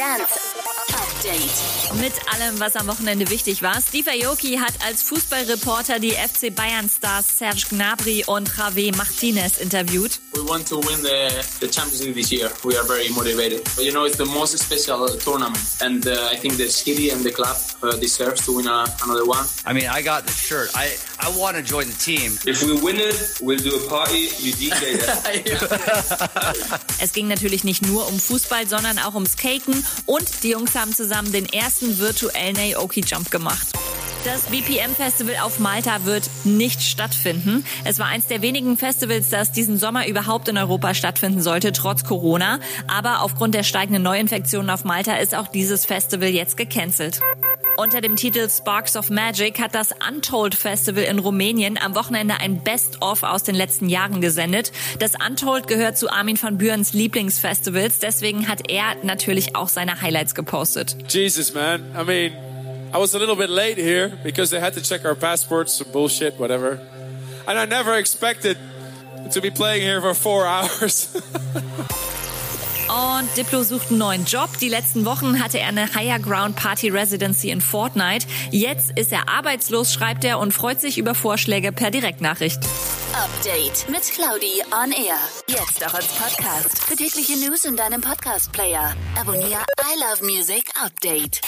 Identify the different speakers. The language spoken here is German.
Speaker 1: Dance Update.
Speaker 2: Mit allem, was am Wochenende wichtig war. Steve Aoki hat als Fußballreporter die FC Bayern Stars Serge Gnabry und Javé Martinez interviewt.
Speaker 3: We want to win the, the Champions League this year. We are very motivated. But, you know, it's the most special tournament, and uh, I think the city and the club uh, deserves to win a, another one.
Speaker 4: I mean, I got the shirt. I, I want to join the team.
Speaker 5: If we win it, we'll do a party. You DJ.
Speaker 2: Es ging natürlich nicht nur um Fußball, sondern auch ums Caken und die Jungs haben zusammen den ersten virtuellen Aoki Jump gemacht. Das BPM Festival auf Malta wird nicht stattfinden. Es war eins der wenigen Festivals, das diesen Sommer überhaupt in Europa stattfinden sollte, trotz Corona. Aber aufgrund der steigenden Neuinfektionen auf Malta ist auch dieses Festival jetzt gecancelt. Unter dem Titel Sparks of Magic hat das Untold Festival in Rumänien am Wochenende ein Best-of aus den letzten Jahren gesendet. Das Untold gehört zu Armin van Buurens Lieblingsfestivals, deswegen hat er natürlich auch seine Highlights gepostet.
Speaker 6: Jesus, man. I mean, I was a little bit late here because they had to check our passports, some bullshit, whatever. And I never expected to be playing here for four hours.
Speaker 2: Und Diplo sucht einen neuen Job. Die letzten Wochen hatte er eine Higher Ground Party Residency in Fortnite. Jetzt ist er arbeitslos, schreibt er und freut sich über Vorschläge per Direktnachricht.
Speaker 1: Update mit Claudi on Air. Jetzt auch als Podcast. Für tägliche News in deinem Podcast-Player. Abonniere I Love Music Update.